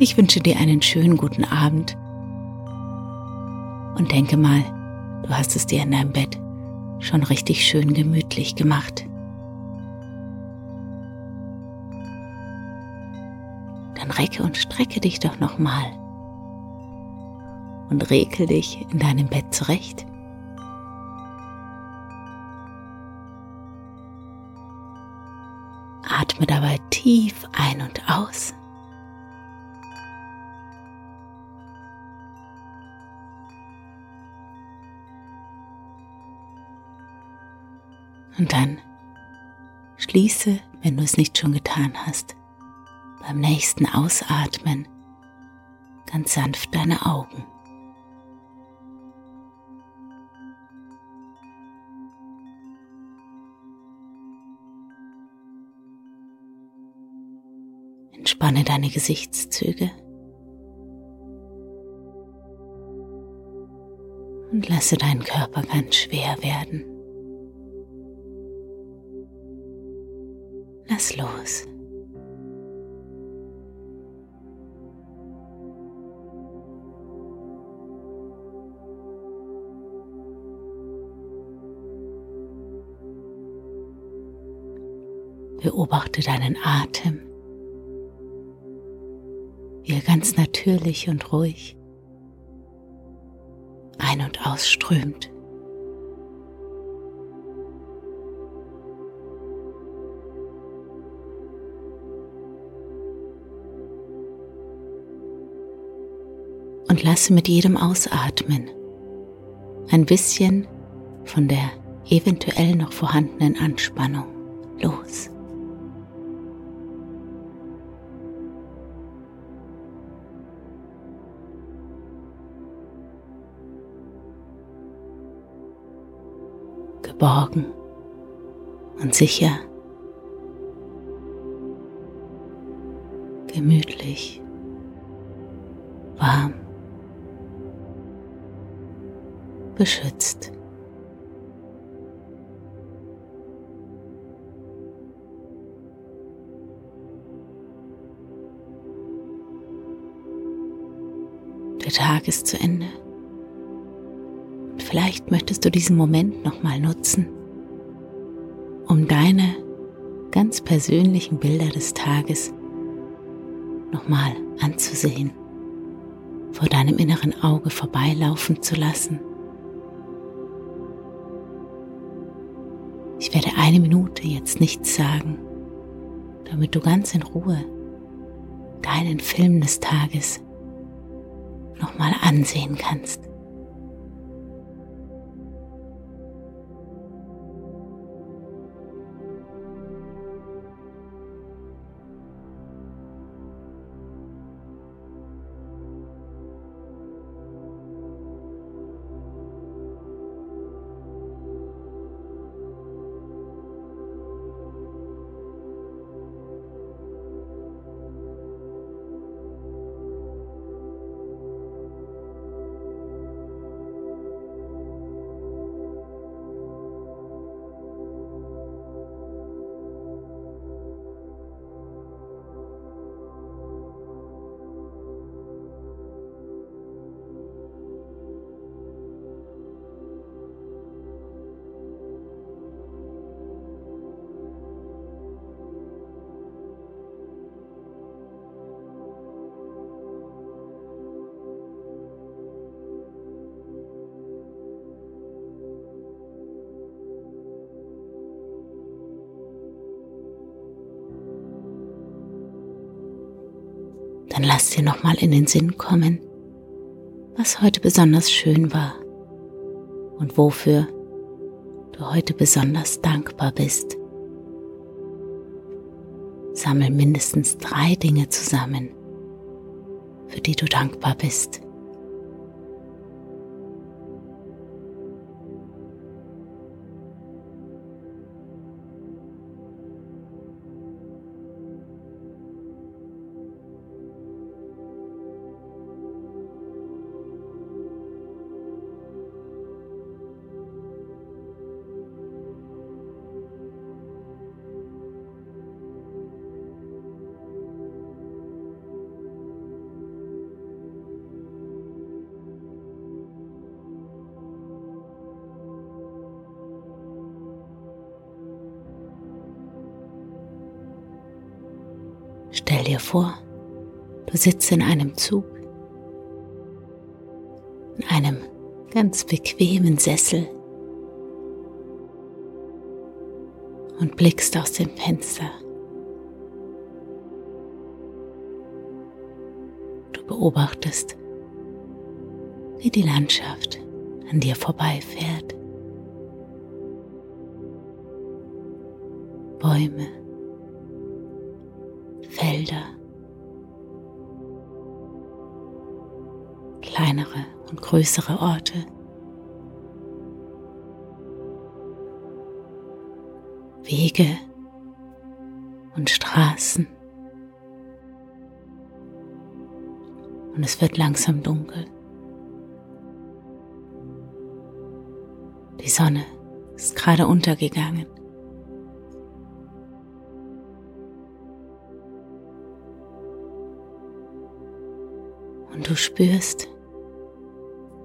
Ich wünsche dir einen schönen guten Abend und denke mal, du hast es dir in deinem Bett schon richtig schön gemütlich gemacht. Dann recke und strecke dich doch nochmal und rekel dich in deinem Bett zurecht. Atme dabei tief ein und aus. Und dann schließe, wenn du es nicht schon getan hast, beim nächsten Ausatmen ganz sanft deine Augen. Entspanne deine Gesichtszüge und lasse deinen Körper ganz schwer werden. Los. Beobachte deinen Atem, wie er ganz natürlich und ruhig ein- und ausströmt. Lasse mit jedem Ausatmen ein bisschen von der eventuell noch vorhandenen Anspannung los. Geborgen und sicher, gemütlich, warm. Beschützt. Der Tag ist zu Ende. Und vielleicht möchtest du diesen Moment nochmal nutzen, um deine ganz persönlichen Bilder des Tages nochmal anzusehen, vor deinem inneren Auge vorbeilaufen zu lassen. Ich werde eine Minute jetzt nichts sagen, damit du ganz in Ruhe deinen Film des Tages nochmal ansehen kannst. Dann lass dir nochmal in den Sinn kommen, was heute besonders schön war und wofür du heute besonders dankbar bist. Sammel mindestens drei Dinge zusammen, für die du dankbar bist. Stell dir vor, du sitzt in einem Zug, in einem ganz bequemen Sessel und blickst aus dem Fenster. Du beobachtest, wie die Landschaft an dir vorbeifährt. Bäume, Felder, kleinere und größere Orte. Wege und Straßen. Und es wird langsam dunkel. Die Sonne ist gerade untergegangen. Du spürst,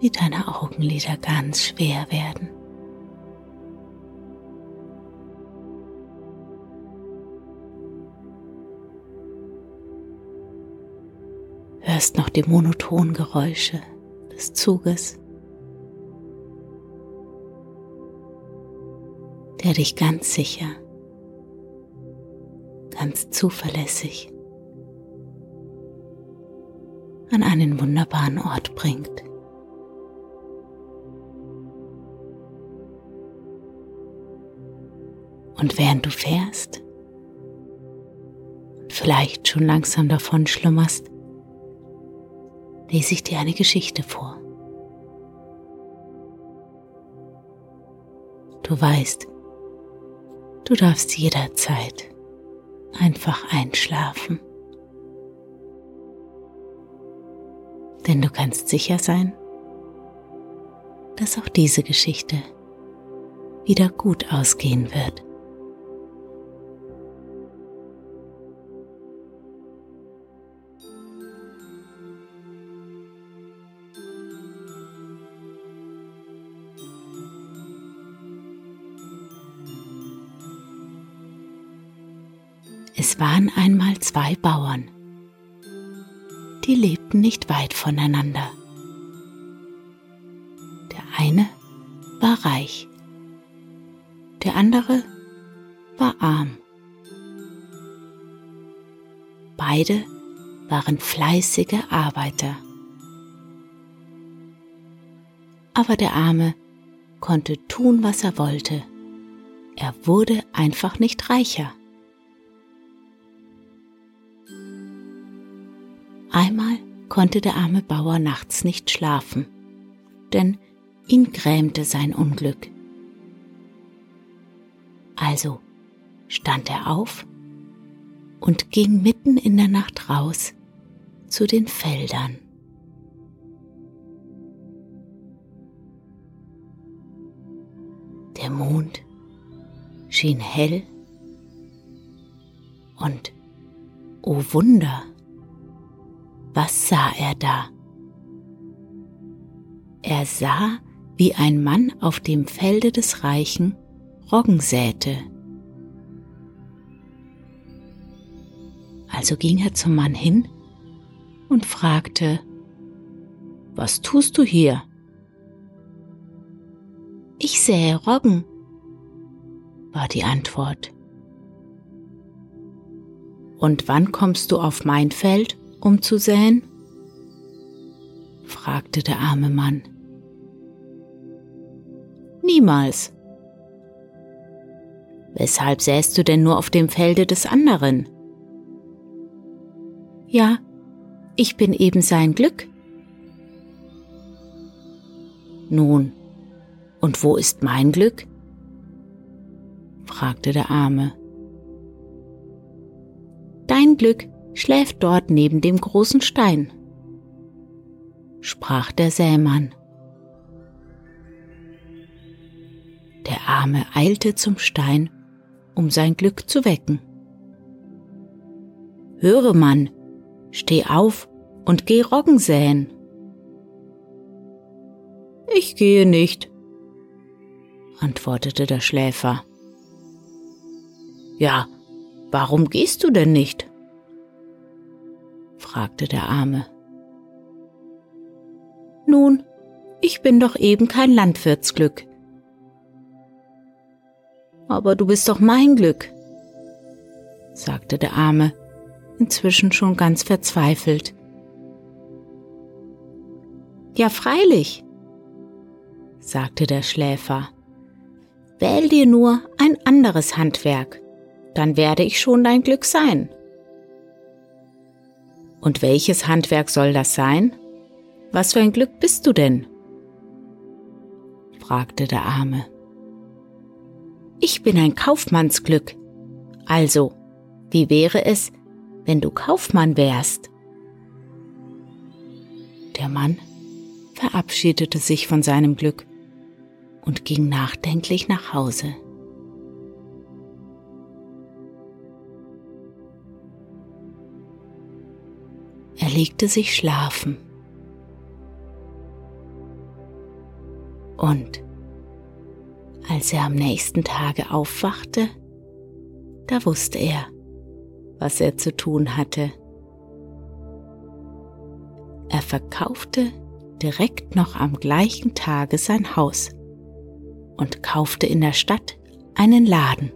wie deine Augenlider ganz schwer werden. Hörst noch die monotonen Geräusche des Zuges, der dich ganz sicher, ganz zuverlässig an einen wunderbaren Ort bringt. Und während du fährst vielleicht schon langsam davon schlummerst, lese ich dir eine Geschichte vor. Du weißt, du darfst jederzeit einfach einschlafen. Denn du kannst sicher sein, dass auch diese Geschichte wieder gut ausgehen wird. Es waren einmal zwei Bauern die lebten nicht weit voneinander. Der eine war reich, der andere war arm. Beide waren fleißige Arbeiter. Aber der Arme konnte tun, was er wollte. Er wurde einfach nicht reicher. Konnte der arme Bauer nachts nicht schlafen, denn ihn grämte sein Unglück. Also stand er auf und ging mitten in der Nacht raus zu den Feldern. Der Mond schien hell und, o oh Wunder, was sah er da? Er sah, wie ein Mann auf dem Felde des Reichen Roggen säte. Also ging er zum Mann hin und fragte, Was tust du hier? Ich sähe Roggen, war die Antwort. Und wann kommst du auf mein Feld? Um zu säen? fragte der arme Mann. Niemals. Weshalb säst du denn nur auf dem Felde des anderen? Ja, ich bin eben sein Glück. Nun, und wo ist mein Glück? fragte der Arme. Dein Glück schläft dort neben dem großen Stein, sprach der Sämann. Der Arme eilte zum Stein, um sein Glück zu wecken. Höre, Mann, steh auf und geh Roggen säen. Ich gehe nicht, antwortete der Schläfer. Ja, warum gehst du denn nicht? Fragte der Arme. Nun, ich bin doch eben kein Landwirtsglück. Aber du bist doch mein Glück, sagte der Arme, inzwischen schon ganz verzweifelt. Ja, freilich, sagte der Schläfer. Wähl dir nur ein anderes Handwerk, dann werde ich schon dein Glück sein. Und welches Handwerk soll das sein? Was für ein Glück bist du denn? fragte der Arme. Ich bin ein Kaufmannsglück. Also, wie wäre es, wenn du Kaufmann wärst? Der Mann verabschiedete sich von seinem Glück und ging nachdenklich nach Hause. Legte sich schlafen. Und als er am nächsten Tage aufwachte, da wusste er, was er zu tun hatte. Er verkaufte direkt noch am gleichen Tage sein Haus und kaufte in der Stadt einen Laden.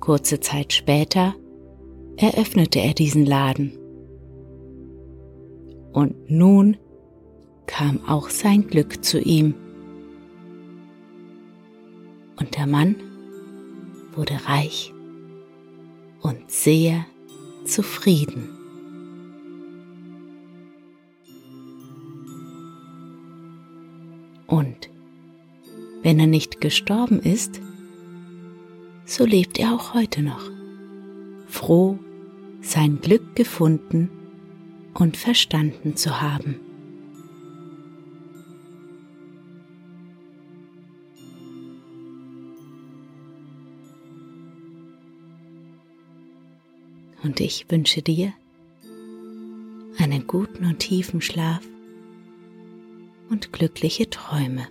Kurze Zeit später eröffnete er diesen Laden. Und nun kam auch sein Glück zu ihm. Und der Mann wurde reich und sehr zufrieden. Und wenn er nicht gestorben ist, so lebt er auch heute noch, froh, sein Glück gefunden und verstanden zu haben. Und ich wünsche dir einen guten und tiefen Schlaf und glückliche Träume.